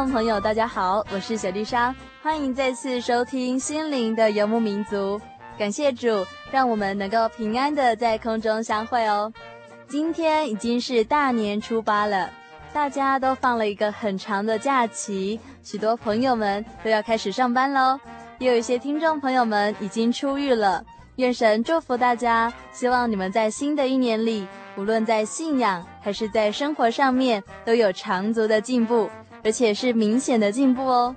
众朋友，大家好，我是小丽莎，欢迎再次收听《心灵的游牧民族》。感谢主，让我们能够平安的在空中相会哦。今天已经是大年初八了，大家都放了一个很长的假期，许多朋友们都要开始上班喽。也有一些听众朋友们已经出狱了，愿神祝福大家，希望你们在新的一年里，无论在信仰还是在生活上面，都有长足的进步。而且是明显的进步哦。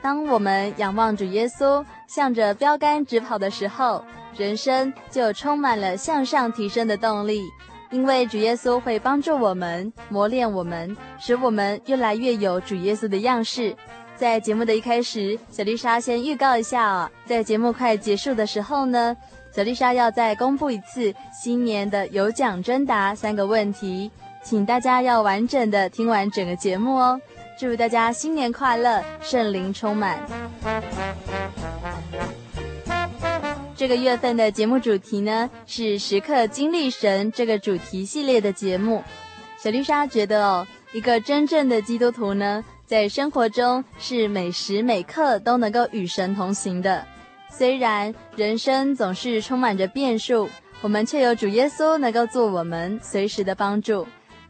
当我们仰望主耶稣，向着标杆直跑的时候，人生就充满了向上提升的动力。因为主耶稣会帮助我们，磨练我们，使我们越来越有主耶稣的样式。在节目的一开始，小丽莎先预告一下啊，在节目快结束的时候呢，小丽莎要再公布一次新年的有奖征答三个问题，请大家要完整的听完整个节目哦。祝大家新年快乐，圣灵充满。这个月份的节目主题呢，是时刻经历神这个主题系列的节目。小丽莎觉得哦，一个真正的基督徒呢，在生活中是每时每刻都能够与神同行的。虽然人生总是充满着变数，我们却有主耶稣能够做我们随时的帮助。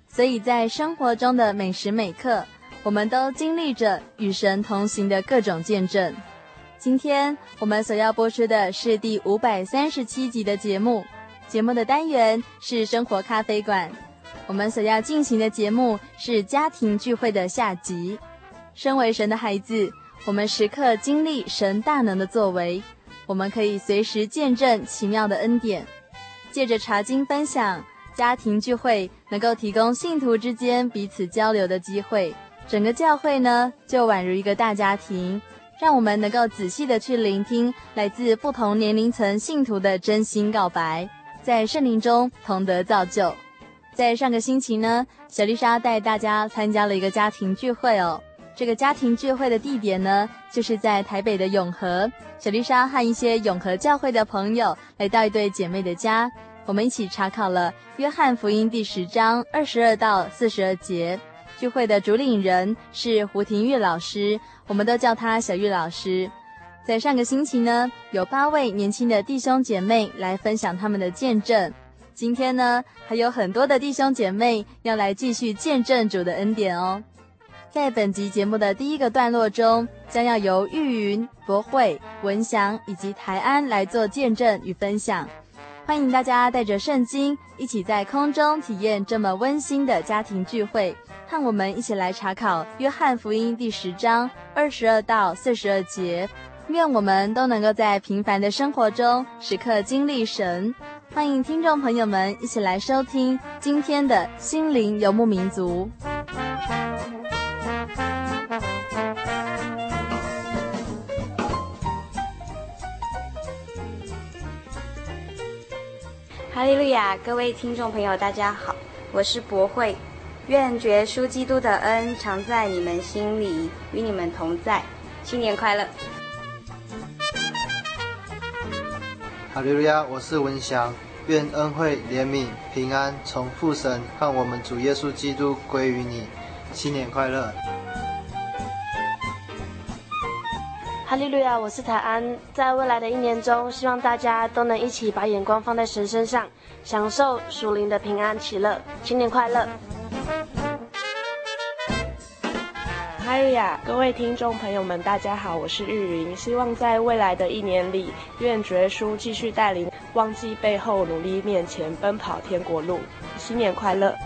所以在生活中的每时每刻，我们都经历着与神同行的各种见证。今天我们所要播出的是第五百三十七集的节目，节目的单元是生活咖啡馆。我们所要进行的节目是家庭聚会的下集。身为神的孩子，我们时刻经历神大能的作为，我们可以随时见证奇妙的恩典。借着查经分享，家庭聚会能够提供信徒之间彼此交流的机会。整个教会呢，就宛如一个大家庭，让我们能够仔细的去聆听来自不同年龄层信徒的真心告白，在圣灵中同得造就。在上个星期呢，小丽莎带大家参加了一个家庭聚会哦。这个家庭聚会的地点呢，就是在台北的永和。小丽莎和一些永和教会的朋友来到一对姐妹的家，我们一起查考了约翰福音第十章二十二到四十二节。聚会的主领人是胡廷玉老师，我们都叫他小玉老师。在上个星期呢，有八位年轻的弟兄姐妹来分享他们的见证。今天呢，还有很多的弟兄姐妹要来继续见证主的恩典哦。在本集节目的第一个段落中，将要由玉云、博慧、文祥以及台安来做见证与分享。欢迎大家带着圣经，一起在空中体验这么温馨的家庭聚会。和我们一起来查考《约翰福音》第十章二十二到四十二节，愿我们都能够在平凡的生活中时刻经历神。欢迎听众朋友们一起来收听今天的心灵游牧民族。哈利路亚！各位听众朋友，大家好，我是博慧。愿觉书基督的恩常在你们心里，与你们同在。新年快乐！哈利路亚！我是文祥。愿恩惠、怜悯、平安从父神看我们主耶稣基督归于你。新年快乐！哈利路亚，我是台安，在未来的一年中，希望大家都能一起把眼光放在神身上，享受属灵的平安喜乐。新年快乐！哈利亚，各位听众朋友们，大家好，我是玉云，希望在未来的一年里，愿主耶稣继续带领，忘记背后，努力面前，奔跑天国路。新年快乐！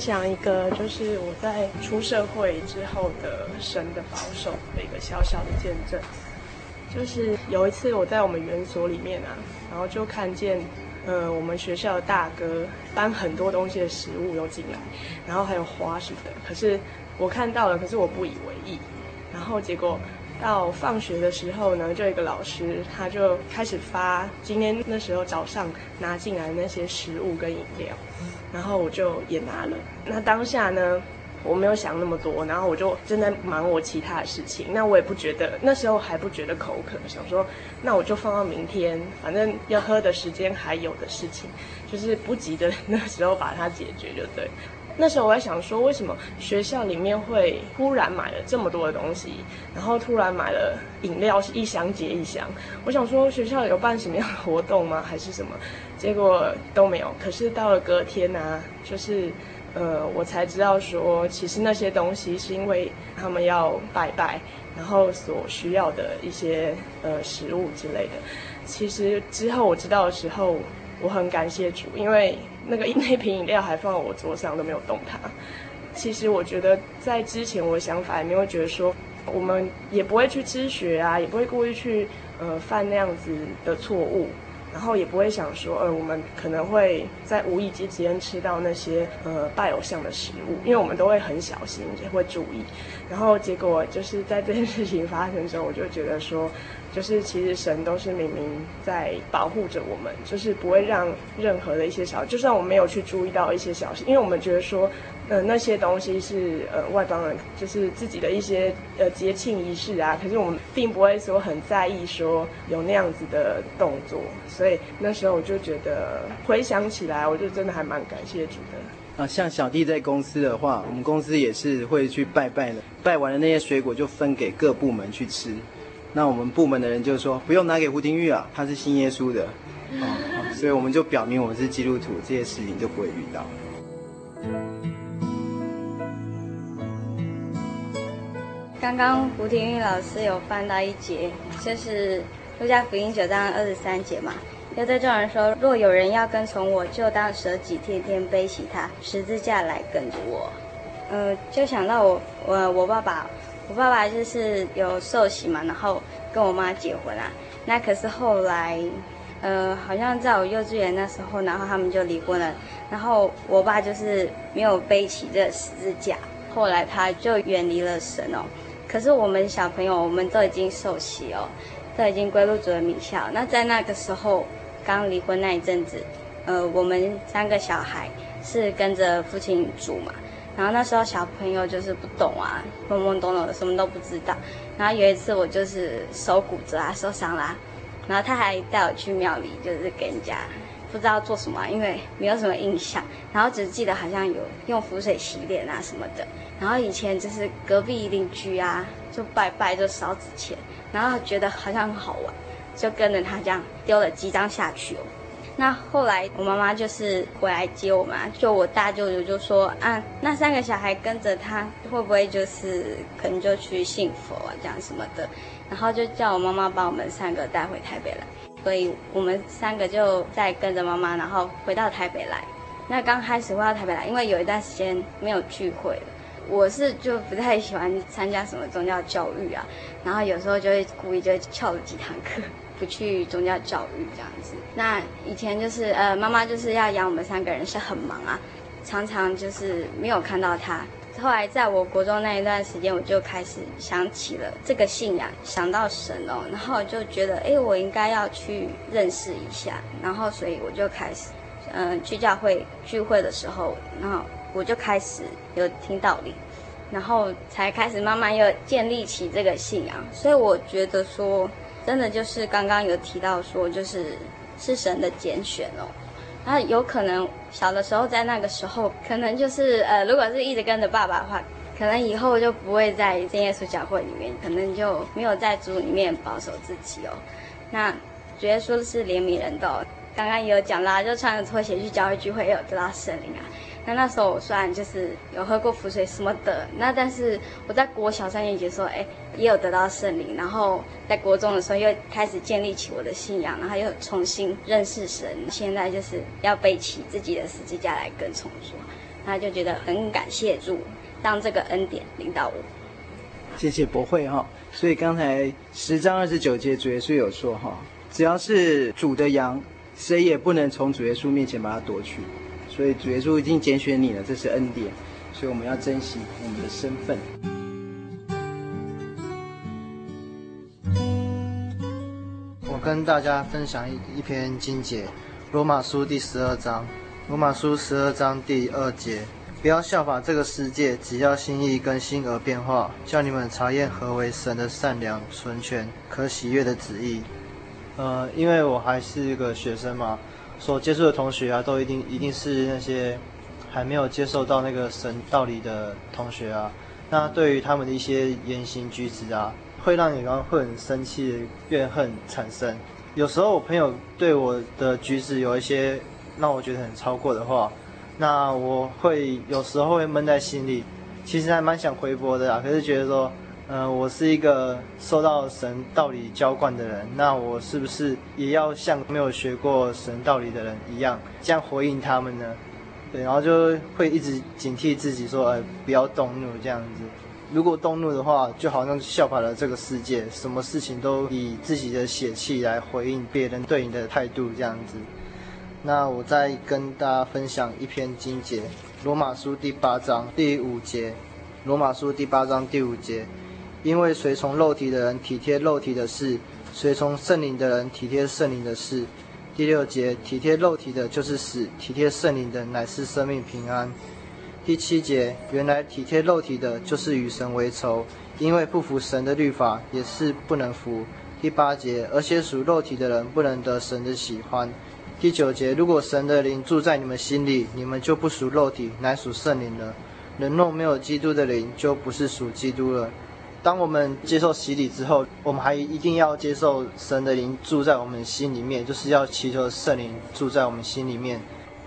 享一个，就是我在出社会之后的神的保守的一个小小的见证。就是有一次我在我们园所里面啊，然后就看见，呃，我们学校的大哥搬很多东西的食物又进来，然后还有花什么的。可是我看到了，可是我不以为意。然后结果到放学的时候呢，就一个老师他就开始发今天那时候早上拿进来的那些食物跟饮料。然后我就也拿了。那当下呢，我没有想那么多，然后我就正在忙我其他的事情。那我也不觉得，那时候还不觉得口渴，想说那我就放到明天，反正要喝的时间还有的事情，就是不急的 那时候把它解决就对。那时候我在想说，为什么学校里面会突然买了这么多的东西，然后突然买了饮料是一箱接一箱？我想说学校有办什么样的活动吗？还是什么？结果都没有。可是到了隔天啊，就是呃，我才知道说，其实那些东西是因为他们要拜拜，然后所需要的一些呃食物之类的。其实之后我知道的时候，我很感谢主，因为。那个 那瓶饮料还放在我桌上都没有动它。其实我觉得在之前我的想法里面会觉得说，我们也不会去知学啊，也不会故意去呃犯那样子的错误，然后也不会想说呃我们可能会在无意之间吃到那些呃拜偶像的食物，因为我们都会很小心也会注意。然后结果就是在这件事情发生的时候，我就觉得说。就是其实神都是明明在保护着我们，就是不会让任何的一些小，就算我们没有去注意到一些小事，因为我们觉得说，呃，那些东西是呃外邦人，就是自己的一些呃节庆仪式啊，可是我们并不会说很在意说有那样子的动作，所以那时候我就觉得回想起来，我就真的还蛮感谢主的。啊，像小弟在公司的话，我们公司也是会去拜拜的，拜完了那些水果就分给各部门去吃。那我们部门的人就说不用拿给胡廷玉啊，他是信耶稣的，所以我们就表明我们是基督徒，这些事情就不会遇到。刚刚胡廷玉老师有翻到一节，就是路加福音九章二十三节嘛，又对众人说：若有人要跟从我，就当舍己，天天背起他十字架来跟着我。呃，就想到我我我爸爸。我爸爸就是有受洗嘛，然后跟我妈结婚啊。那可是后来，呃，好像在我幼稚园那时候，然后他们就离婚了。然后我爸就是没有背起这十字架，后来他就远离了神哦。可是我们小朋友，我们都已经受洗哦，都已经归入主的名下。那在那个时候，刚离婚那一阵子，呃，我们三个小孩是跟着父亲住嘛。然后那时候小朋友就是不懂啊，懵懵懂懂的，什么都不知道。然后有一次我就是手骨折啊，受伤啦，然后他还带我去庙里，就是给人家不知道做什么，因为没有什么印象，然后只记得好像有用符水洗脸啊什么的。然后以前就是隔壁邻居啊，就拜拜就烧纸钱，然后觉得好像很好玩，就跟着他这样丢了几张下去。那后来我妈妈就是回来接我嘛，就我大舅舅就说啊，那三个小孩跟着他会不会就是可能就去信佛啊这样什么的，然后就叫我妈妈把我们三个带回台北来，所以我们三个就再跟着妈妈，然后回到台北来。那刚开始回到台北来，因为有一段时间没有聚会了，我是就不太喜欢参加什么宗教教育啊，然后有时候就会故意就翘了几堂课，不去宗教教育这样子。那以前就是呃，妈妈就是要养我们三个人，是很忙啊，常常就是没有看到她。后来在我国中那一段时间，我就开始想起了这个信仰，想到神哦，然后就觉得，哎，我应该要去认识一下，然后所以我就开始，嗯、去教会聚会的时候，然后我就开始有听道理，然后才开始慢慢又建立起这个信仰。所以我觉得说，真的就是刚刚有提到说，就是是神的拣选哦。那有可能小的时候在那个时候，可能就是呃，如果是一直跟着爸爸的话，可能以后就不会在真耶稣教会里面，可能就没有在主里面保守自己哦。那主耶稣是怜悯人的，刚刚也有讲啦，就穿着拖鞋去教会聚会，也有得到圣灵啊。那那时候我虽然就是有喝过符水什么的，那但是我在国小三年级的时候，哎，也有得到圣灵，然后在国中的时候又开始建立起我的信仰，然后又重新认识神，现在就是要背起自己的十字架来跟从主，那就觉得很感谢主，让这个恩典领导我。谢谢博慧哈，所以刚才十章二十九节主耶稣有说哈，只要是主的羊，谁也不能从主耶稣面前把它夺去。所以主耶稣已经拣选你了，这是恩典，所以我们要珍惜我们的身份。我跟大家分享一一篇经节，《罗马书》第十二章，《罗马书》十二章第二节，不要效法这个世界，只要心意更新而变化，叫你们查验何为神的善良、纯全、可喜悦的旨意。呃，因为我还是一个学生嘛。所接触的同学啊，都一定一定是那些还没有接受到那个神道理的同学啊。那对于他们的一些言行举止啊，会让你刚刚会很生气、怨恨产生。有时候我朋友对我的举止有一些让我觉得很超过的话，那我会有时候会闷在心里，其实还蛮想回驳的啊，可是觉得说。嗯、呃，我是一个受到神道理浇灌的人，那我是不是也要像没有学过神道理的人一样，这样回应他们呢？对，然后就会一直警惕自己说，呃，不要动怒这样子。如果动怒的话，就好像效法了这个世界，什么事情都以自己的血气来回应别人对你的态度这样子。那我再跟大家分享一篇经节，《罗马书》第八章第五节，《罗马书》第八章第五节。因为随从肉体的人体贴肉体的事，随从圣灵的人体贴圣灵的事。第六节，体贴肉体的就是死，体贴圣灵的乃是生命平安。第七节，原来体贴肉体的就是与神为仇，因为不服神的律法，也是不能服。第八节，而且属肉体的人不能得神的喜欢。第九节，如果神的灵住在你们心里，你们就不属肉体，乃属圣灵了。人若没有基督的灵，就不是属基督了。当我们接受洗礼之后，我们还一定要接受神的灵住在我们心里面，就是要祈求圣灵住在我们心里面。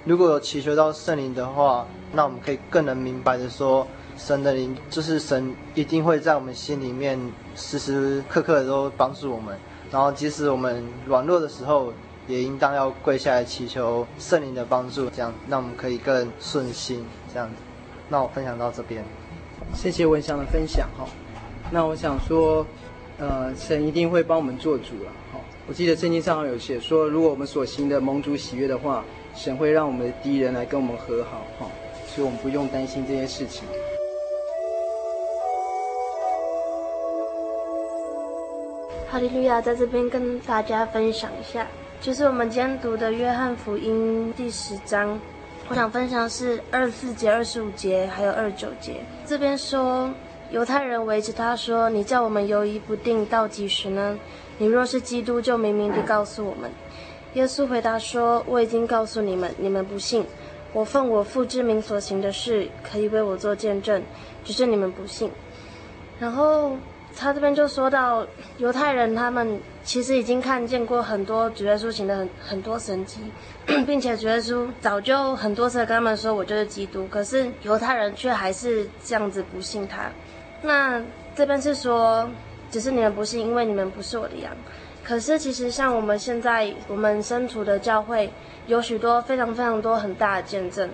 如果有祈求到圣灵的话，那我们可以更能明白的说，神的灵就是神一定会在我们心里面时时刻刻都帮助我们。然后即使我们软弱的时候，也应当要跪下来祈求圣灵的帮助，这样让我们可以更顺心。这样子，那我分享到这边，谢谢文祥的分享哈。那我想说，呃，神一定会帮我们做主了。好，我记得圣经上有写说，如果我们所行的蒙主喜悦的话，神会让我们的敌人来跟我们和好。哈，所以我们不用担心这些事情。哈利路亚，在这边跟大家分享一下，就是我们今天读的约翰福音第十章，我想分享是二十四节、二十五节还有二十九节。这边说。犹太人围着他说：“你叫我们犹疑不定到几时呢？你若是基督，就明明地告诉我们。”耶稣回答说：“我已经告诉你们，你们不信。我奉我父之名所行的事，可以为我做见证，只是你们不信。”然后他这边就说到，犹太人他们其实已经看见过很多主耶稣行的很很多神迹，并且主耶稣早就很多次跟他们说：“我就是基督。”可是犹太人却还是这样子不信他。那这边是说，只是你们不信，因为你们不是我的羊。可是其实像我们现在我们身处的教会，有许多非常非常多很大的见证，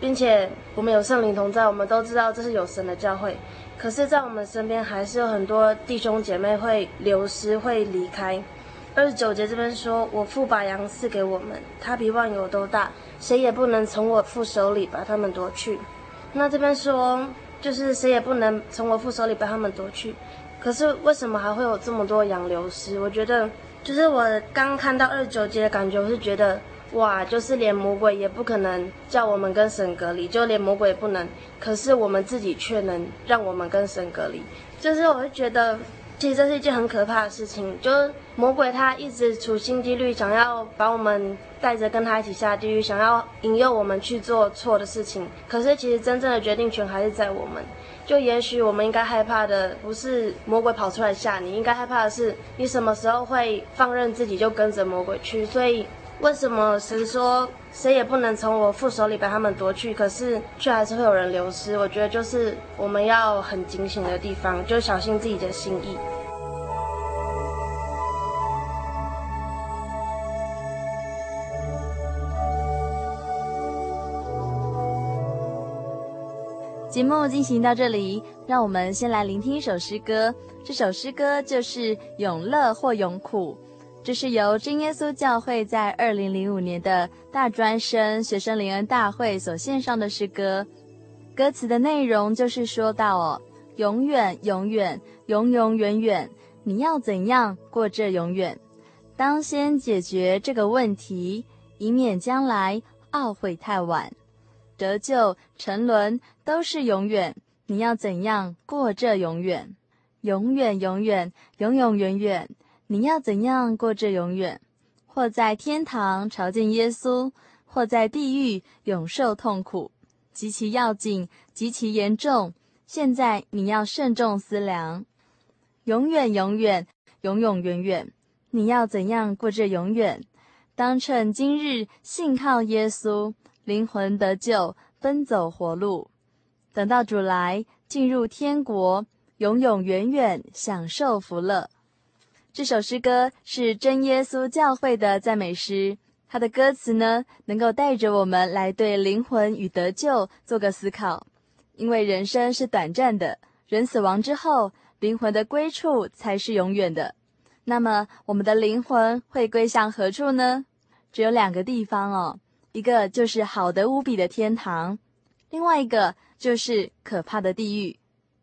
并且我们有圣灵同在，我们都知道这是有神的教会。可是，在我们身边还是有很多弟兄姐妹会流失、会离开。二十九节这边说：“我父把羊赐给我们，他比万有都大，谁也不能从我父手里把他们夺去。”那这边说，就是谁也不能从我父手里把他们夺去。可是为什么还会有这么多羊流失？我觉得，就是我刚看到二九节的感觉，我是觉得，哇，就是连魔鬼也不可能叫我们跟神隔离，就连魔鬼也不能，可是我们自己却能让我们跟神隔离。就是我会觉得。其实这是一件很可怕的事情，就是魔鬼他一直处心积虑，想要把我们带着跟他一起下地狱，想要引诱我们去做错的事情。可是其实真正的决定权还是在我们。就也许我们应该害怕的不是魔鬼跑出来吓你，应该害怕的是你什么时候会放任自己就跟着魔鬼去。所以。为什么神说谁也不能从我父手里把他们夺去？可是却还是会有人流失。我觉得就是我们要很警醒的地方，就小心自己的心意。节目进行到这里，让我们先来聆听一首诗歌。这首诗歌就是《永乐或永苦》。这是由真耶稣教会在二零零五年的大专生学生灵恩大会所献上的诗歌，歌词的内容就是说到哦，永远永远永永远远，你要怎样过这永远？当先解决这个问题，以免将来懊悔太晚。得救沉沦都是永远，你要怎样过这永远？永远永远永永远远。你要怎样过这永远？或在天堂朝见耶稣，或在地狱永受痛苦，极其要紧，极其严重。现在你要慎重思量。永远，永远，永永远远。你要怎样过这永远？当趁今日信靠耶稣，灵魂得救，奔走活路。等到主来，进入天国，永永远远享受福乐。这首诗歌是真耶稣教会的赞美诗，它的歌词呢，能够带着我们来对灵魂与得救做个思考。因为人生是短暂的，人死亡之后，灵魂的归处才是永远的。那么，我们的灵魂会归向何处呢？只有两个地方哦，一个就是好的无比的天堂，另外一个就是可怕的地狱。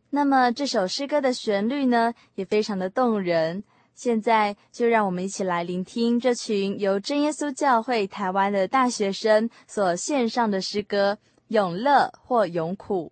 那么，这首诗歌的旋律呢，也非常的动人。现在就让我们一起来聆听这群由真耶稣教会台湾的大学生所献上的诗歌《永乐或永苦》。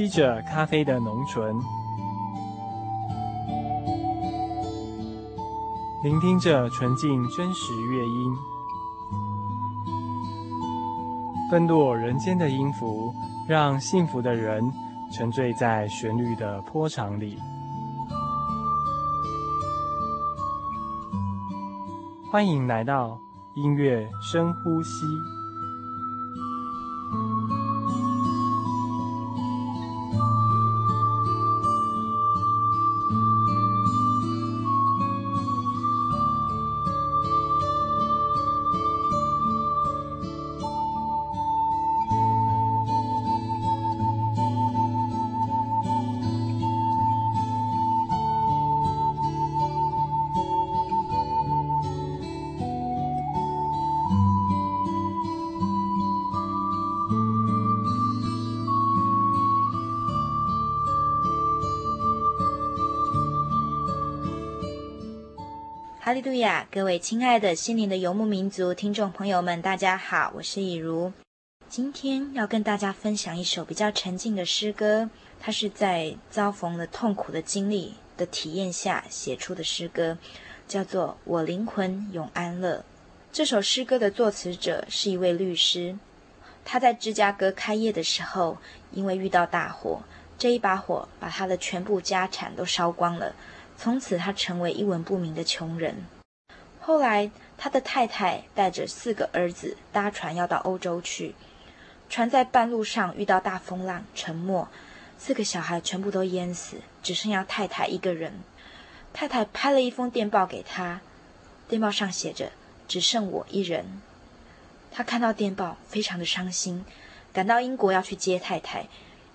吸着咖啡的浓醇，聆听着纯净真实乐音，分落人间的音符，让幸福的人沉醉在旋律的波长里。欢迎来到音乐深呼吸。哈利路亚！各位亲爱的心灵的游牧民族听众朋友们，大家好，我是以如。今天要跟大家分享一首比较沉静的诗歌，它是在遭逢了痛苦的经历的体验下写出的诗歌，叫做《我灵魂永安乐》。这首诗歌的作词者是一位律师，他在芝加哥开业的时候，因为遇到大火，这一把火把他的全部家产都烧光了。从此，他成为一文不名的穷人。后来，他的太太带着四个儿子搭船要到欧洲去，船在半路上遇到大风浪，沉没，四个小孩全部都淹死，只剩下太太一个人。太太拍了一封电报给他，电报上写着：“只剩我一人。”他看到电报，非常的伤心，赶到英国要去接太太，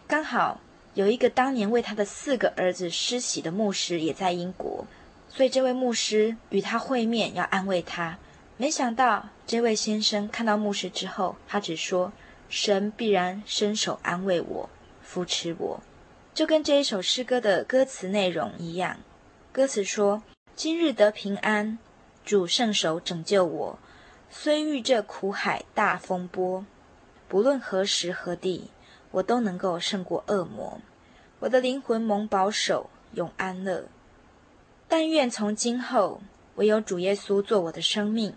刚好。有一个当年为他的四个儿子施洗的牧师也在英国，所以这位牧师与他会面，要安慰他。没想到这位先生看到牧师之后，他只说：“神必然伸手安慰我，扶持我。”就跟这一首诗歌的歌词内容一样。歌词说：“今日得平安，主圣手拯救我，虽遇这苦海大风波，不论何时何地。”我都能够胜过恶魔，我的灵魂蒙保守，永安乐。但愿从今后，唯有主耶稣做我的生命，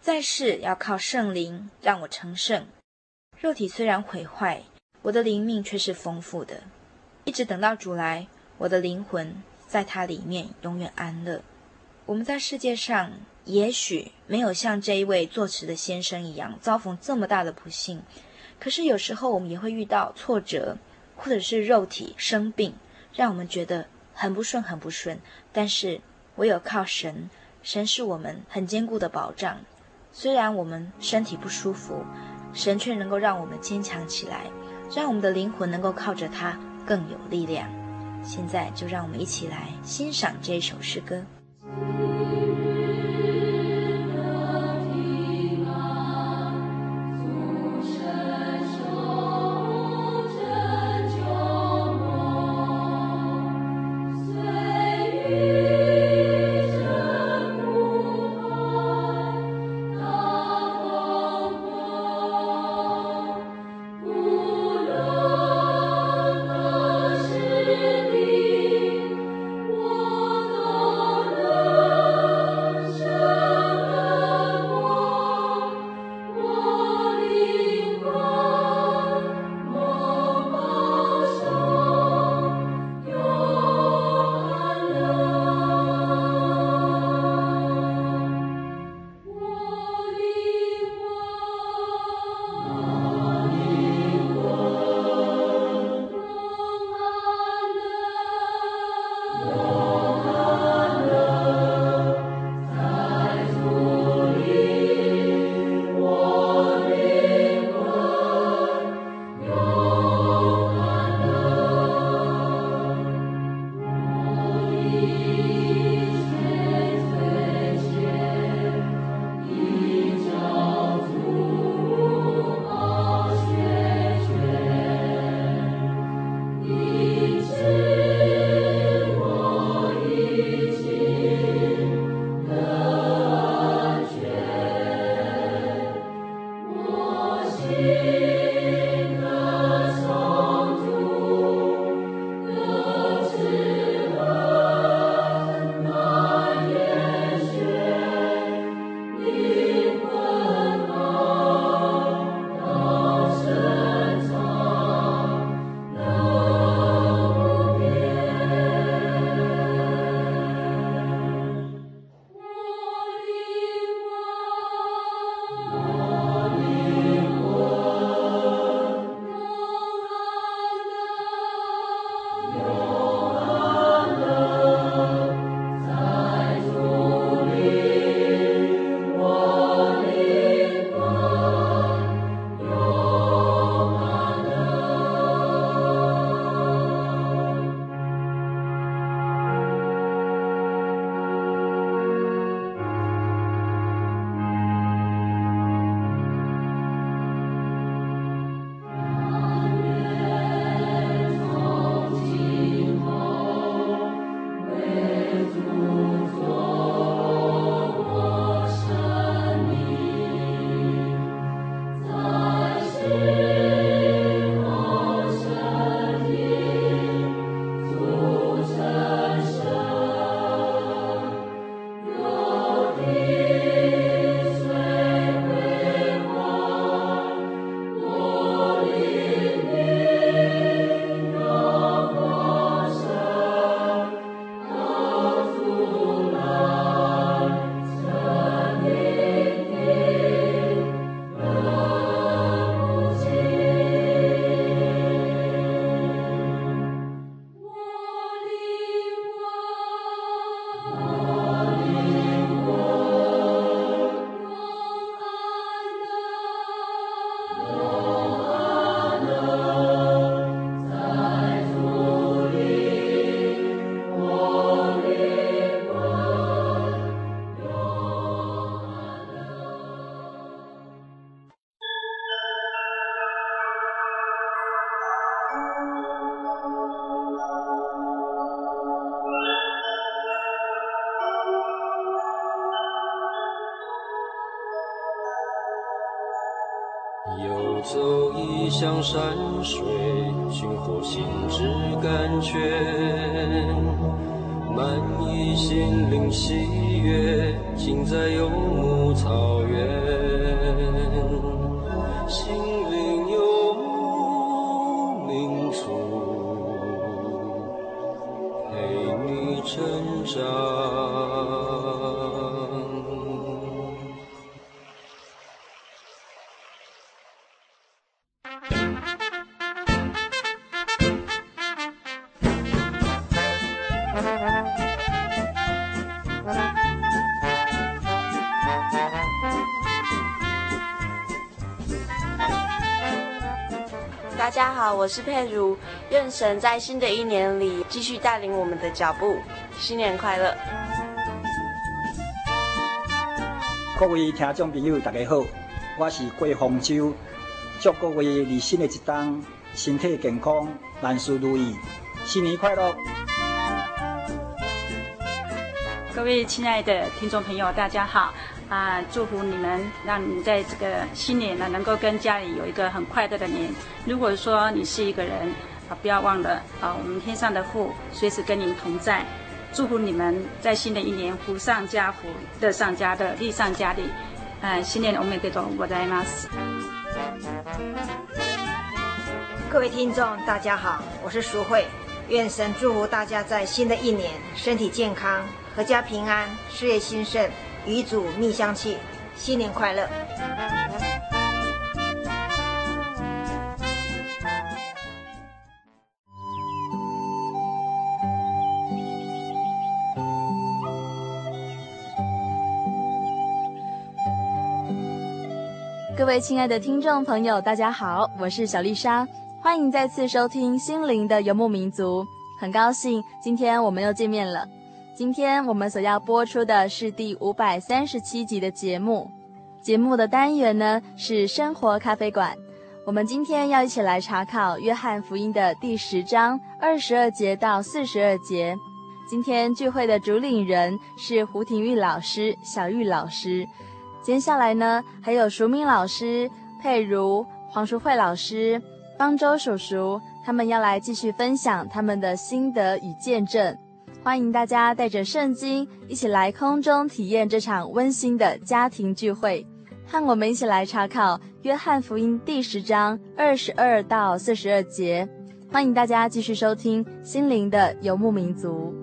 在世要靠圣灵让我成圣。肉体虽然毁坏，我的灵命却是丰富的。一直等到主来，我的灵魂在他里面永远安乐。我们在世界上也许没有像这一位作词的先生一样遭逢这么大的不幸，可是有时候我们也会遇到挫折，或者是肉体生病，让我们觉得很不顺，很不顺。但是唯有靠神，神是我们很坚固的保障。虽然我们身体不舒服，神却能够让我们坚强起来，让我们的灵魂能够靠着它更有力量。现在就让我们一起来欣赏这首诗歌。山水。是佩如，愿神在新的一年里继续带领我们的脚步，新年快乐！各位听众朋友，大家好，我是郭洪洲，祝各位在新的一冬身体健康，万事如意，新年快乐！各位亲爱的听众朋友，大家好。啊，祝福你们，让你在这个新年呢，能够跟家里有一个很快乐的年。如果说你是一个人，啊，不要忘了啊，我们天上的父随时跟您同在。祝福你们在新的一年福上加福，乐上加乐，利上加利。呃，新年我们得懂我在吗？各位听众，大家好，我是淑慧，愿神祝福大家在新的一年身体健康，阖家平安，事业兴盛。与主蜜香气，新年快乐！各位亲爱的听众朋友，大家好，我是小丽莎，欢迎再次收听《心灵的游牧民族》，很高兴今天我们又见面了。今天我们所要播出的是第五百三十七集的节目，节目的单元呢是生活咖啡馆。我们今天要一起来查考约翰福音的第十章二十二节到四十二节。今天聚会的主领人是胡廷玉老师、小玉老师。接下来呢还有淑敏老师、佩如、黄淑慧老师、方舟叔叔，他们要来继续分享他们的心得与见证。欢迎大家带着圣经一起来空中体验这场温馨的家庭聚会，和我们一起来查考约翰福音第十章二十二到四十二节。欢迎大家继续收听心灵的游牧民族。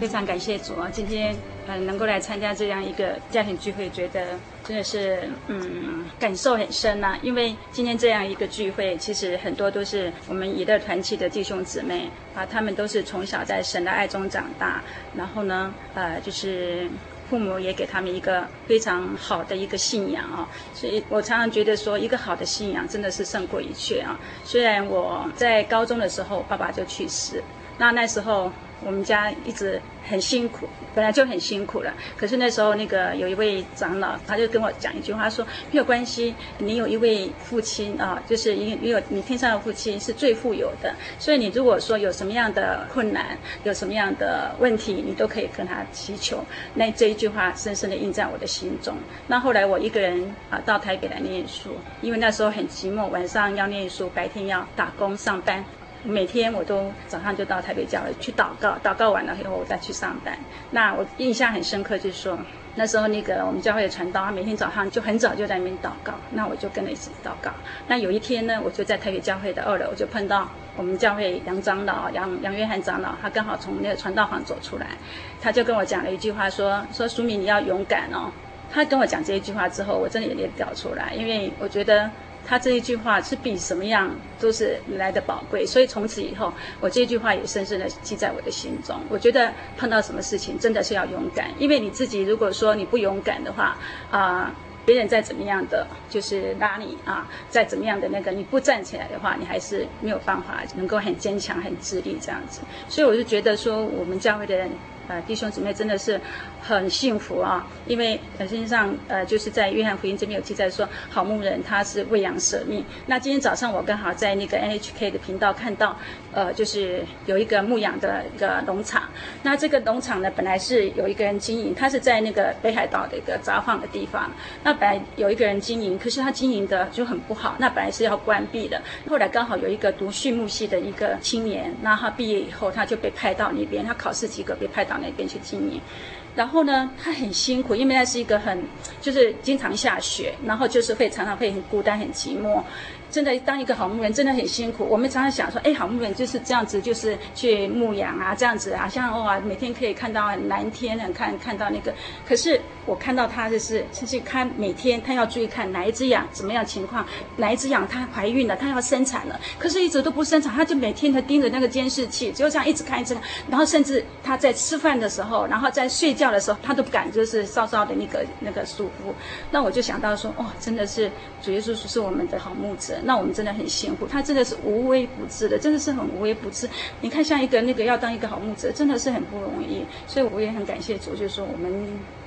非常感谢主啊，今天呃能够来参加这样一个家庭聚会，觉得真的是嗯感受很深呐。因为今天这样一个聚会，其实很多都是我们以乐团契的弟兄姊妹啊，他们都是从小在神的爱中长大，然后呢呃就是父母也给他们一个非常好的一个信仰啊，所以我常常觉得说，一个好的信仰真的是胜过一切啊。虽然我在高中的时候爸爸就去世，那那时候。我们家一直很辛苦，本来就很辛苦了。可是那时候，那个有一位长老，他就跟我讲一句话，说没有关系，你有一位父亲啊，就是你有你天上的父亲是最富有的。所以你如果说有什么样的困难，有什么样的问题，你都可以跟他祈求。那这一句话深深的印在我的心中。那后来我一个人啊到台北来念书，因为那时候很寂寞，晚上要念书，白天要打工上班。每天我都早上就到台北教会去祷告，祷告完了以后我再去上班。那我印象很深刻，就是说那时候那个我们教会的传道，他每天早上就很早就在那边祷告，那我就跟着一起祷告。那有一天呢，我就在台北教会的二楼，我就碰到我们教会杨长老杨杨约翰长老，他刚好从那个传道房走出来，他就跟我讲了一句话说，说说淑敏你要勇敢哦。他跟我讲这一句话之后，我真的眼泪掉出来，因为我觉得。他这一句话是比什么样都是来的宝贵，所以从此以后，我这句话也深深的记在我的心中。我觉得碰到什么事情真的是要勇敢，因为你自己如果说你不勇敢的话，啊、别人再怎么样的就是拉你啊，再怎么样的那个你不站起来的话，你还是没有办法能够很坚强、很自立这样子。所以我就觉得说，我们教会的人。呃，弟兄姊妹真的是很幸福啊，因为本身上呃就是在约翰福音这边有记载说，好牧人他是喂养舍命。那今天早上我刚好在那个 NHK 的频道看到，呃，就是有一个牧养的一个农场。那这个农场呢，本来是有一个人经营，他是在那个北海道的一个札幌的地方。那本来有一个人经营，可是他经营的就很不好，那本来是要关闭的。后来刚好有一个读畜牧系的一个青年，那他毕业以后，他就被派到那边，他考试及格被派到那边去经营。然后呢，他很辛苦，因为那是一个很，就是经常下雪，然后就是会常常会很孤单、很寂寞。真的当一个好牧人真的很辛苦。我们常常想说，哎，好牧人就是这样子，就是去牧羊啊，这样子啊，像哇，每天可以看到蓝天，看看到那个。可是我看到他就是，就是看每天他要注意看哪一只羊怎么样情况，哪一只羊它怀孕了，它要生产了，可是一直都不生产，他就每天他盯着那个监视器，就这样一直看一直看，然后甚至他在吃饭的时候，然后在睡觉的时候，他都不敢就是稍稍的那个那个束缚。那我就想到说，哦，真的是主耶稣是我们的好牧者。那我们真的很辛苦，他真的是无微不至的，真的是很无微不至。你看，像一个那个要当一个好牧者，真的是很不容易。所以我也很感谢主，就是说我们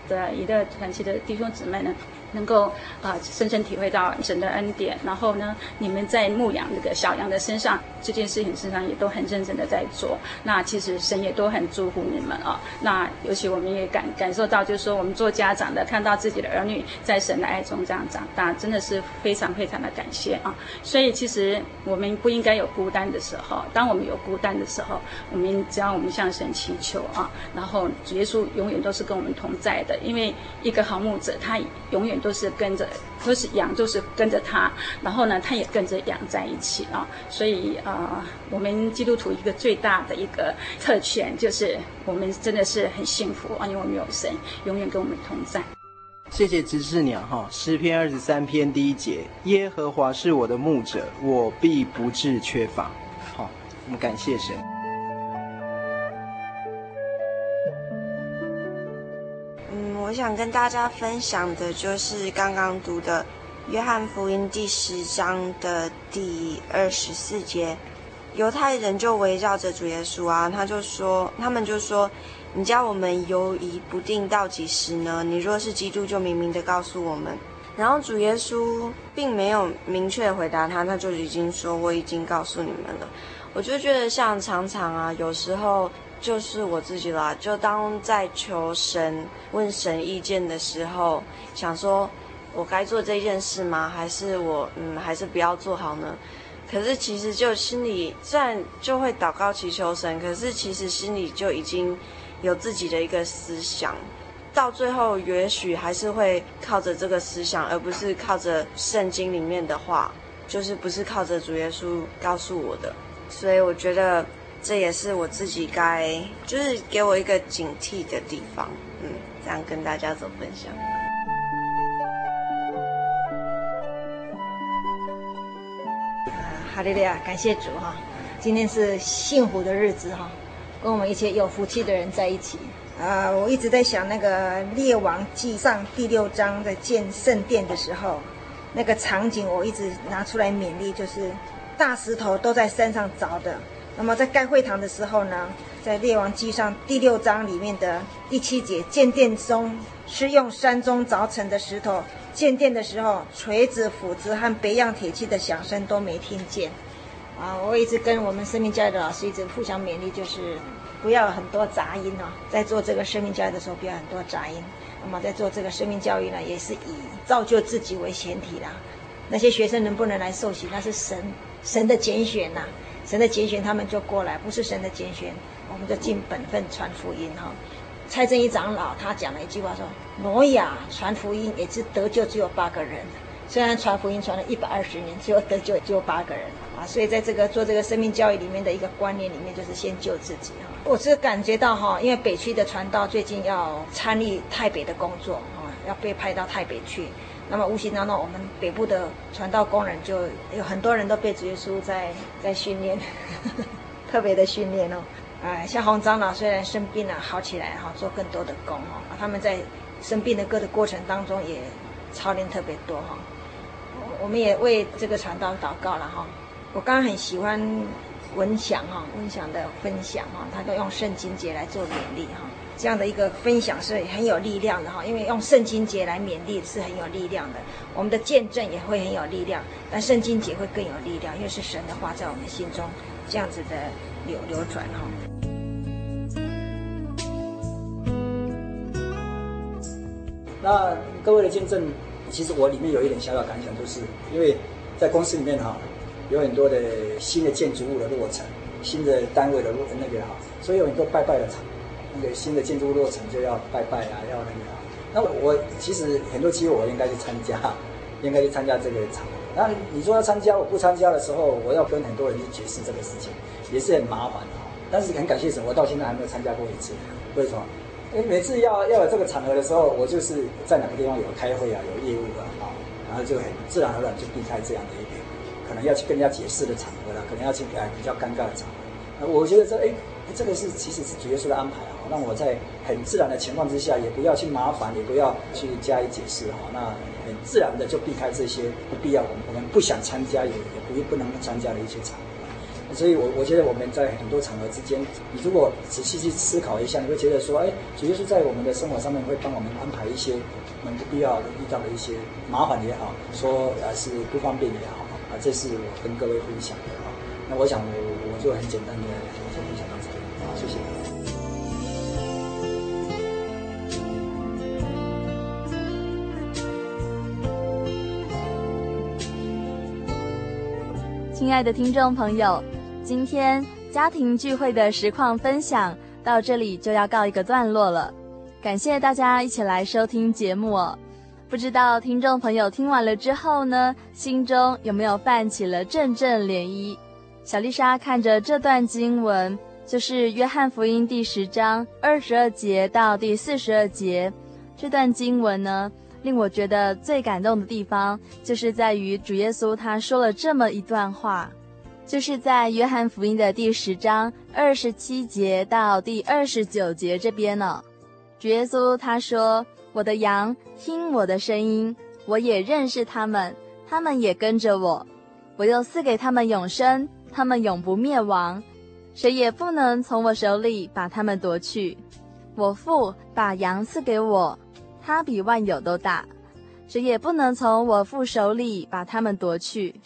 的一个团契的弟兄姊妹呢。能够啊、深深体会到神的恩典，然后呢，你们在牧养这个小羊的身上，这件事情身上也都很认真的在做。那其实神也都很祝福你们啊。那尤其我们也感感受到，就是说我们做家长的看到自己的儿女在神的爱中这样长大，真的是非常非常的感谢啊。所以其实我们不应该有孤单的时候。当我们有孤单的时候，我们只要我们向神祈求啊，然后主耶稣永远都是跟我们同在的，因为一个好牧者他永远。都是跟着，都是羊，都是跟着他，然后呢，他也跟着羊在一起啊。所以啊、我们基督徒一个最大的一个特权，就是我们真的是很幸福啊，因为我们有神永远跟我们同在。谢谢执事娘哈，诗篇二十三篇第一节，耶和华是我的牧者，我必不致缺乏。好，我们感谢神。我想跟大家分享的就是刚刚读的《约翰福音》第十章的第二十四节，犹太人就围绕着主耶稣啊，他就说，他们就说，你叫我们犹疑不定到几时呢？你若是基督，就明明的告诉我们。然后主耶稣并没有明确回答他，他就已经说，我已经告诉你们了。我就觉得像常常啊，有时候。就是我自己啦，就当在求神、问神意见的时候，想说，我该做这件事吗？还是我嗯，还是不要做好呢？可是其实就心里虽然就会祷告祈求神，可是其实心里就已经有自己的一个思想，到最后也许还是会靠着这个思想，而不是靠着圣经里面的话，就是不是靠着主耶稣告诉我的。所以我觉得。这也是我自己该，就是给我一个警惕的地方，嗯，这样跟大家做分享。哈利利亚，感谢主哈！今天是幸福的日子哈，跟我们一些有福气的人在一起。啊，我一直在想那个《列王记上》第六章的建圣殿的时候，那个场景，我一直拿出来勉励，就是大石头都在山上凿的。那么在盖会堂的时候呢，在列王记上第六章里面的第七节，建殿中是用山中凿成的石头建殿的时候，锤子、斧子和别样铁器的响声都没听见。啊，我一直跟我们生命教育的老师一直互相勉励，就是不要很多杂音啊，在做这个生命教育的时候不要很多杂音。那么在做这个生命教育呢，也是以造就自己为前提啦。那些学生能不能来受洗，那是神神的拣选呐。神的拣选，他们就过来；不是神的拣选，我们就尽本分传福音哈。蔡正一长老他讲了一句话说：“挪亚传福音也是得救，只有八个人。虽然传福音传了一百二十年，只有得救只有八个人啊。所以在这个做这个生命教育里面的一个观念里面，就是先救自己哈。我是感觉到哈，因为北区的传道最近要参与台北的工作啊，要被派到台北去。”那么无形当中，我们北部的传道工人就有很多人都被主耶稣在在训练，呵 呵特别的训练哦。哎，像洪长老虽然生病了，好起来哈，做更多的工哦。他们在生病的各的过程当中也操练特别多哈。我们也为这个传道祷告了哈。我刚刚很喜欢文祥哈，文祥的分享哈，他都用圣经节来做勉励哈。这样的一个分享是很有力量的哈，因为用圣经节来勉励是很有力量的，我们的见证也会很有力量，但圣经节会更有力量，因为是神的话在我们心中这样子的流流转哈。那各位的见证，其实我里面有一点小小感想，就是因为在公司里面哈，有很多的新的建筑物的落成，新的单位的落那个哈，所以有很多拜拜的场。那个新的建筑落成就要拜拜啊，要那个啊。那我其实很多机会我应该去参加，应该去参加这个场合。那你说要参加，我不参加的时候，我要跟很多人去解释这个事情，也是很麻烦的。但是很感谢什么，我到现在还没有参加过一次。为什么？因为每次要要有这个场合的时候，我就是在哪个地方有开会啊，有业务啊，啊，然后就很自然而然就避开这样的一个可能要去跟人家解释的场合了，可能要去哎比较尴尬的场合。那我觉得这，哎。这个是其实是主耶稣的安排啊，让我在很自然的情况之下，也不要去麻烦，也不要去加以解释哈，那很自然的就避开这些不必要，我们我们不想参加也也不不能参加的一些场合。所以我我觉得我们在很多场合之间，你如果仔细去思考一下，你会觉得说，哎，主耶稣在我们的生活上面会帮我们安排一些我们不必要的遇到的一些麻烦也好，说啊是不方便也好啊，这是我跟各位分享的啊。那我想我我就很简单的就分享到这里啊。谢谢。亲爱的听众朋友，今天家庭聚会的实况分享到这里就要告一个段落了。感谢大家一起来收听节目哦。不知道听众朋友听完了之后呢，心中有没有泛起了阵阵涟漪？小丽莎看着这段经文。就是约翰福音第十章二十二节到第四十二节这段经文呢，令我觉得最感动的地方，就是在于主耶稣他说了这么一段话，就是在约翰福音的第十章二十七节到第二十九节这边呢。主耶稣他说：“我的羊听我的声音，我也认识他们，他们也跟着我，我又赐给他们永生，他们永不灭亡。”谁也不能从我手里把他们夺去。我父把羊赐给我，他比万有都大，谁也不能从我父手里把他们夺去。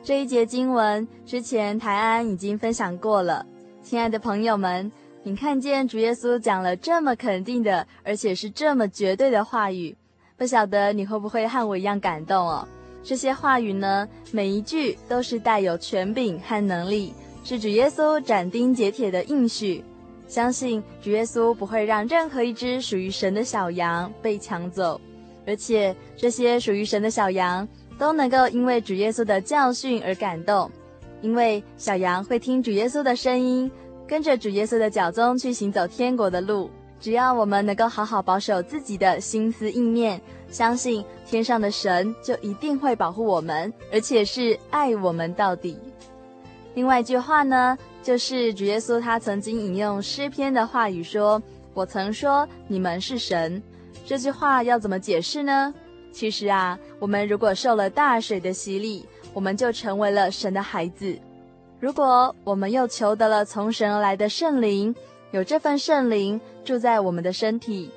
这一节经文之前台安已经分享过了。亲爱的朋友们，你看见主耶稣讲了这么肯定的，而且是这么绝对的话语，不晓得你会不会和我一样感动哦？这些话语呢，每一句都是带有权柄和能力。是主耶稣斩钉截铁的应许，相信主耶稣不会让任何一只属于神的小羊被抢走，而且这些属于神的小羊都能够因为主耶稣的教训而感动，因为小羊会听主耶稣的声音，跟着主耶稣的脚踪去行走天国的路。只要我们能够好好保守自己的心思意念，相信天上的神就一定会保护我们，而且是爱我们到底。另外一句话呢，就是主耶稣他曾经引用诗篇的话语说：“我曾说你们是神。”这句话要怎么解释呢？其实啊，我们如果受了大水的洗礼，我们就成为了神的孩子；如果我们又求得了从神而来的圣灵，有这份圣灵住在我们的身体，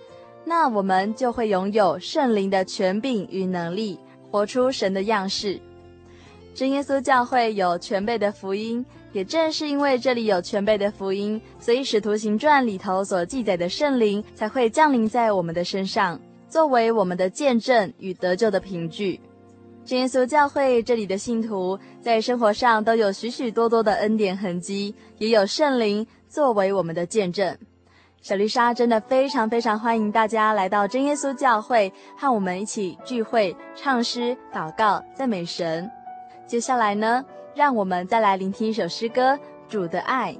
那我们就会拥有圣灵的权柄与能力，活出神的样式。真耶稣教会有全备的福音，也正是因为这里有全辈的福音，所以《使徒行传》里头所记载的圣灵才会降临在我们的身上，作为我们的见证与得救的凭据。真耶稣教会这里的信徒在生活上都有许许多多的恩典痕迹，也有圣灵作为我们的见证。小丽莎真的非常非常欢迎大家来到真耶稣教会，和我们一起聚会、唱诗、祷告、赞美神。接下来呢，让我们再来聆听一首诗歌《主的爱》。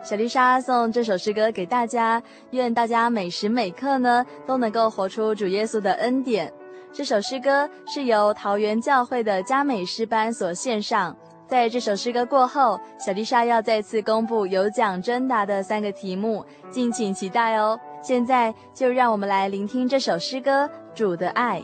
小丽莎送这首诗歌给大家，愿大家每时每刻呢都能够活出主耶稣的恩典。这首诗歌是由桃园教会的佳美诗班所献上。在这首诗歌过后，小丽莎要再次公布有奖征答的三个题目，敬请期待哦。现在就让我们来聆听这首诗歌《主的爱》。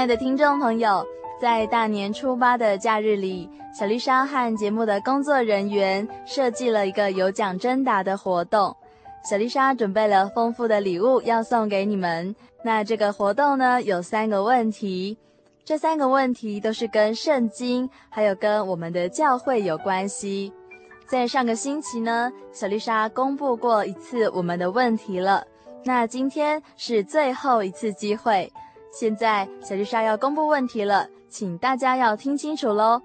亲爱的听众朋友，在大年初八的假日里，小丽莎和节目的工作人员设计了一个有奖征答的活动。小丽莎准备了丰富的礼物要送给你们。那这个活动呢，有三个问题，这三个问题都是跟圣经还有跟我们的教会有关系。在上个星期呢，小丽莎公布过一次我们的问题了。那今天是最后一次机会，现在小丽莎要公布问题了，请大家要听清楚喽。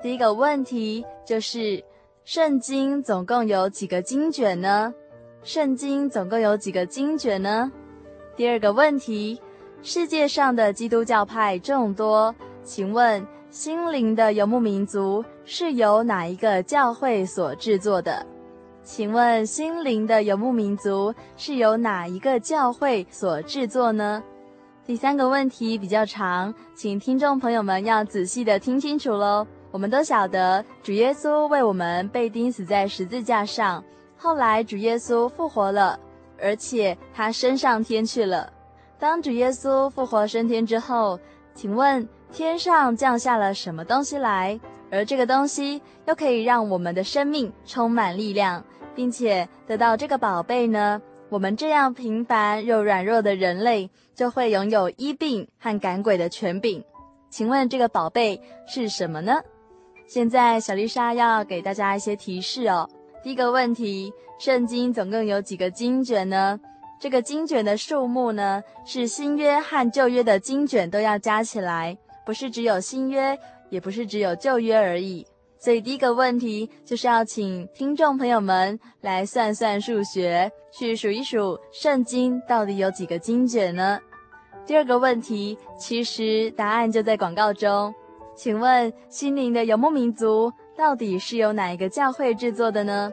第一个问题就是，圣经总共有几个经卷呢？圣经总共有几个经卷呢？第二个问题，世界上的基督教派众多，请问心灵的游牧民族是由哪一个教会所制作的？请问心灵的游牧民族是由哪一个教会所制作呢？第三个问题比较长，请听众朋友们要仔细的听清楚喽。我们都晓得主耶稣为我们被钉死在十字架上，后来主耶稣复活了，而且他升上天去了。当主耶稣复活升天之后，请问天上降下了什么东西来？而这个东西又可以让我们的生命充满力量。并且得到这个宝贝呢，我们这样平凡又软弱的人类就会拥有医病和赶鬼的权柄。请问这个宝贝是什么呢？现在小丽莎要给大家一些提示哦。第一个问题，圣经总共有几个经卷呢？这个经卷的数目呢，是新约和旧约的经卷都要加起来，不是只有新约，也不是只有旧约而已。所以第一个问题就是要请听众朋友们来算算数学，去数一数圣经到底有几个经卷呢？第二个问题，其实答案就在广告中。请问心灵的游牧民族到底是由哪一个教会制作的呢？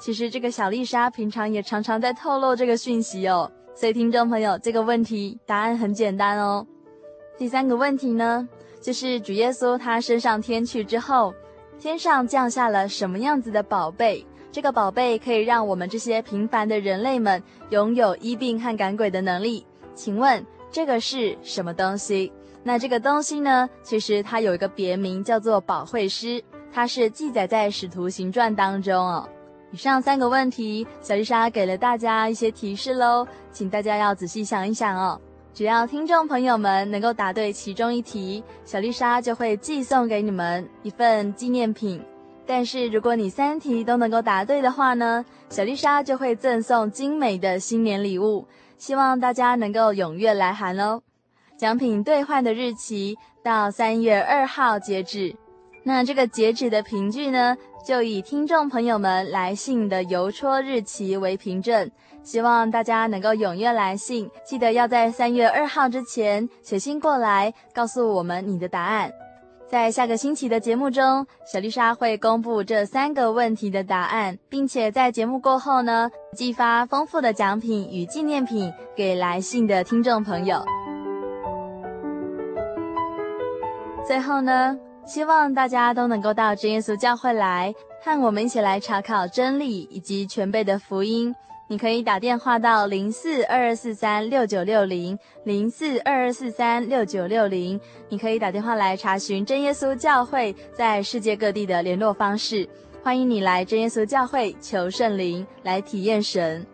其实这个小丽莎平常也常常在透露这个讯息哦。所以听众朋友，这个问题答案很简单哦。第三个问题呢，就是主耶稣他升上天去之后。天上降下了什么样子的宝贝？这个宝贝可以让我们这些平凡的人类们拥有医病和赶鬼的能力。请问这个是什么东西？那这个东西呢？其实它有一个别名，叫做保惠师，它是记载在《使徒行传》当中哦。以上三个问题，小丽莎给了大家一些提示喽，请大家要仔细想一想哦。只要听众朋友们能够答对其中一题，小丽莎就会寄送给你们一份纪念品。但是如果你三题都能够答对的话呢，小丽莎就会赠送精美的新年礼物。希望大家能够踊跃来函哦。奖品兑换的日期到三月二号截止。那这个截止的凭据呢，就以听众朋友们来信的邮戳日期为凭证。希望大家能够踊跃来信，记得要在三月二号之前写信过来，告诉我们你的答案。在下个星期的节目中，小丽莎会公布这三个问题的答案，并且在节目过后呢，寄发丰富的奖品与纪念品给来信的听众朋友。最后呢，希望大家都能够到真耶稣教会来，和我们一起来查考真理以及全备的福音。你可以打电话到零四二二四三六九六零零四二二四三六九六零，你可以打电话来查询真耶稣教会在世界各地的联络方式。欢迎你来真耶稣教会求圣灵，来体验神。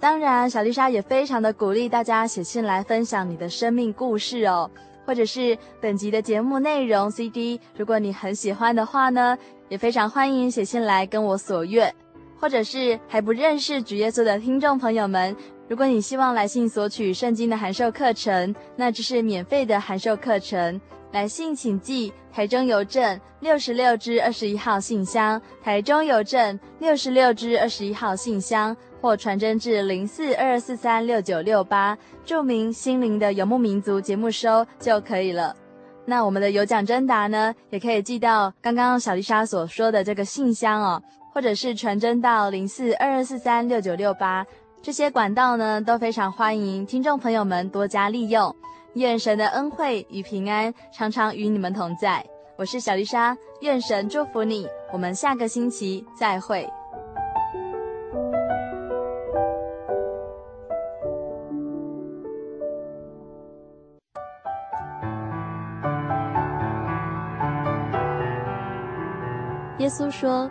当然，小丽莎也非常的鼓励大家写信来分享你的生命故事哦，或者是本集的节目内容 CD，如果你很喜欢的话呢，也非常欢迎写信来跟我索阅。或者是还不认识主耶稣的听众朋友们，如果你希望来信索取圣经的函授课程，那这是免费的函授课程。来信请寄台中邮政六十六支二十一号信箱，台中邮政六十六支二十一号信箱，或传真至零四二四三六九六八，注明“心灵的游牧民族”节目收就可以了。那我们的有奖征答呢，也可以寄到刚刚小丽莎所说的这个信箱哦。或者是传真到零四二二四三六九六八这些管道呢都非常欢迎听众朋友们多加利用。愿神的恩惠与平安常常与你们同在。我是小丽莎愿神祝福你我们下个星期再会。耶稣说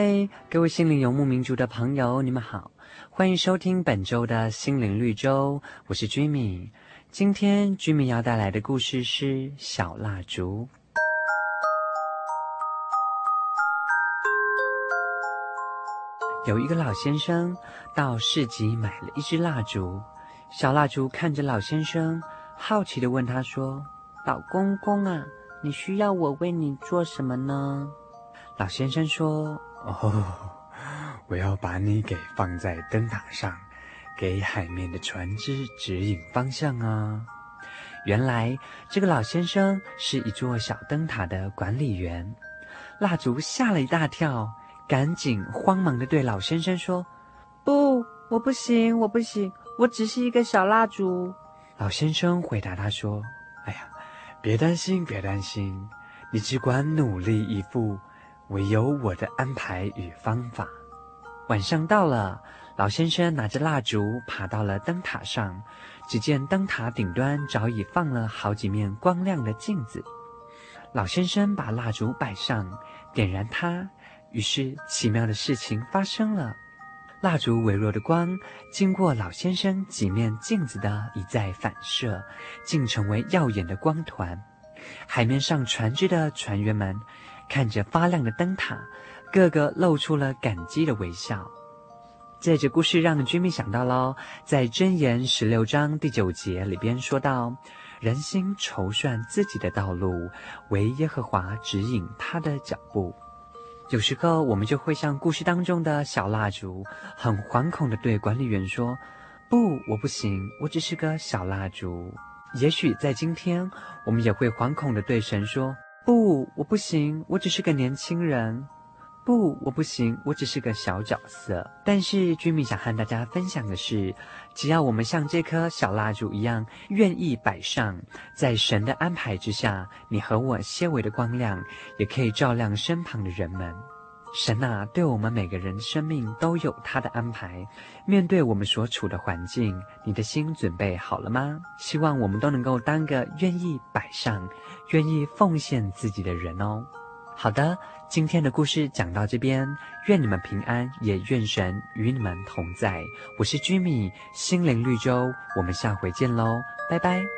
嗨，各位心灵游牧民族的朋友，你们好，欢迎收听本周的心灵绿洲，我是 Jimmy。今天 Jimmy 要带来的故事是小蜡烛。有一个老先生到市集买了一支蜡烛，小蜡烛看着老先生，好奇地问他说：“老公公啊，你需要我为你做什么呢？”老先生说。哦，我要把你给放在灯塔上，给海面的船只指引方向啊！原来这个老先生是一座小灯塔的管理员。蜡烛吓了一大跳，赶紧慌忙地对老先生说：“不，我不行，我不行，我只是一个小蜡烛。”老先生回答他说：“哎呀，别担心，别担心，你只管努力以赴。”唯有我的安排与方法。晚上到了，老先生拿着蜡烛爬到了灯塔上，只见灯塔顶端早已放了好几面光亮的镜子。老先生把蜡烛摆上，点燃它，于是奇妙的事情发生了。蜡烛微弱的光经过老先生几面镜子的一再反射，竟成为耀眼的光团。海面上船只的船员们。看着发亮的灯塔，个个露出了感激的微笑。这节故事让居民想到喽，在箴言十六章第九节里边说到：“人心筹算自己的道路，唯耶和华指引他的脚步。”有时候我们就会像故事当中的小蜡烛，很惶恐地对管理员说：“不，我不行，我只是个小蜡烛。”也许在今天，我们也会惶恐地对神说。不，我不行，我只是个年轻人。不，我不行，我只是个小角色。但是，君米想和大家分享的是，只要我们像这颗小蜡烛一样，愿意摆上，在神的安排之下，你和我些微的光亮，也可以照亮身旁的人们。神啊，对我们每个人生命都有他的安排。面对我们所处的环境，你的心准备好了吗？希望我们都能够当个愿意摆上、愿意奉献自己的人哦。好的，今天的故事讲到这边，愿你们平安，也愿神与你们同在。我是居米，心灵绿洲，我们下回见喽，拜拜。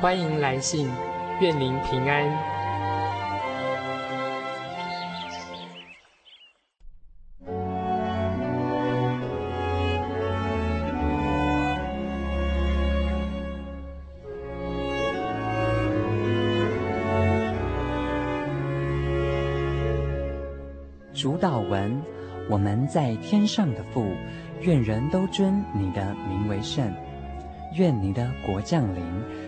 欢迎来信，愿您平安。主祷文：我们在天上的父，愿人都尊你的名为圣，愿你的国降临。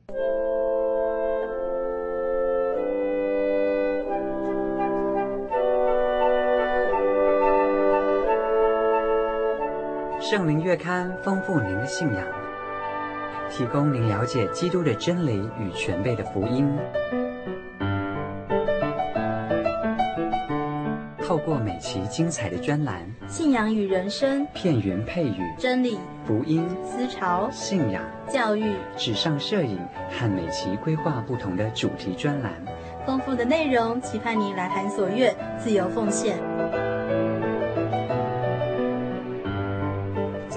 圣灵月刊丰富您的信仰，提供您了解基督的真理与全备的福音。透过每期精彩的专栏，信仰与人生，片源配语，真理，福音，思潮，信仰，教育，纸上摄影，和每期规划不同的主题专栏，丰富的内容，期盼您来函所阅，自由奉献。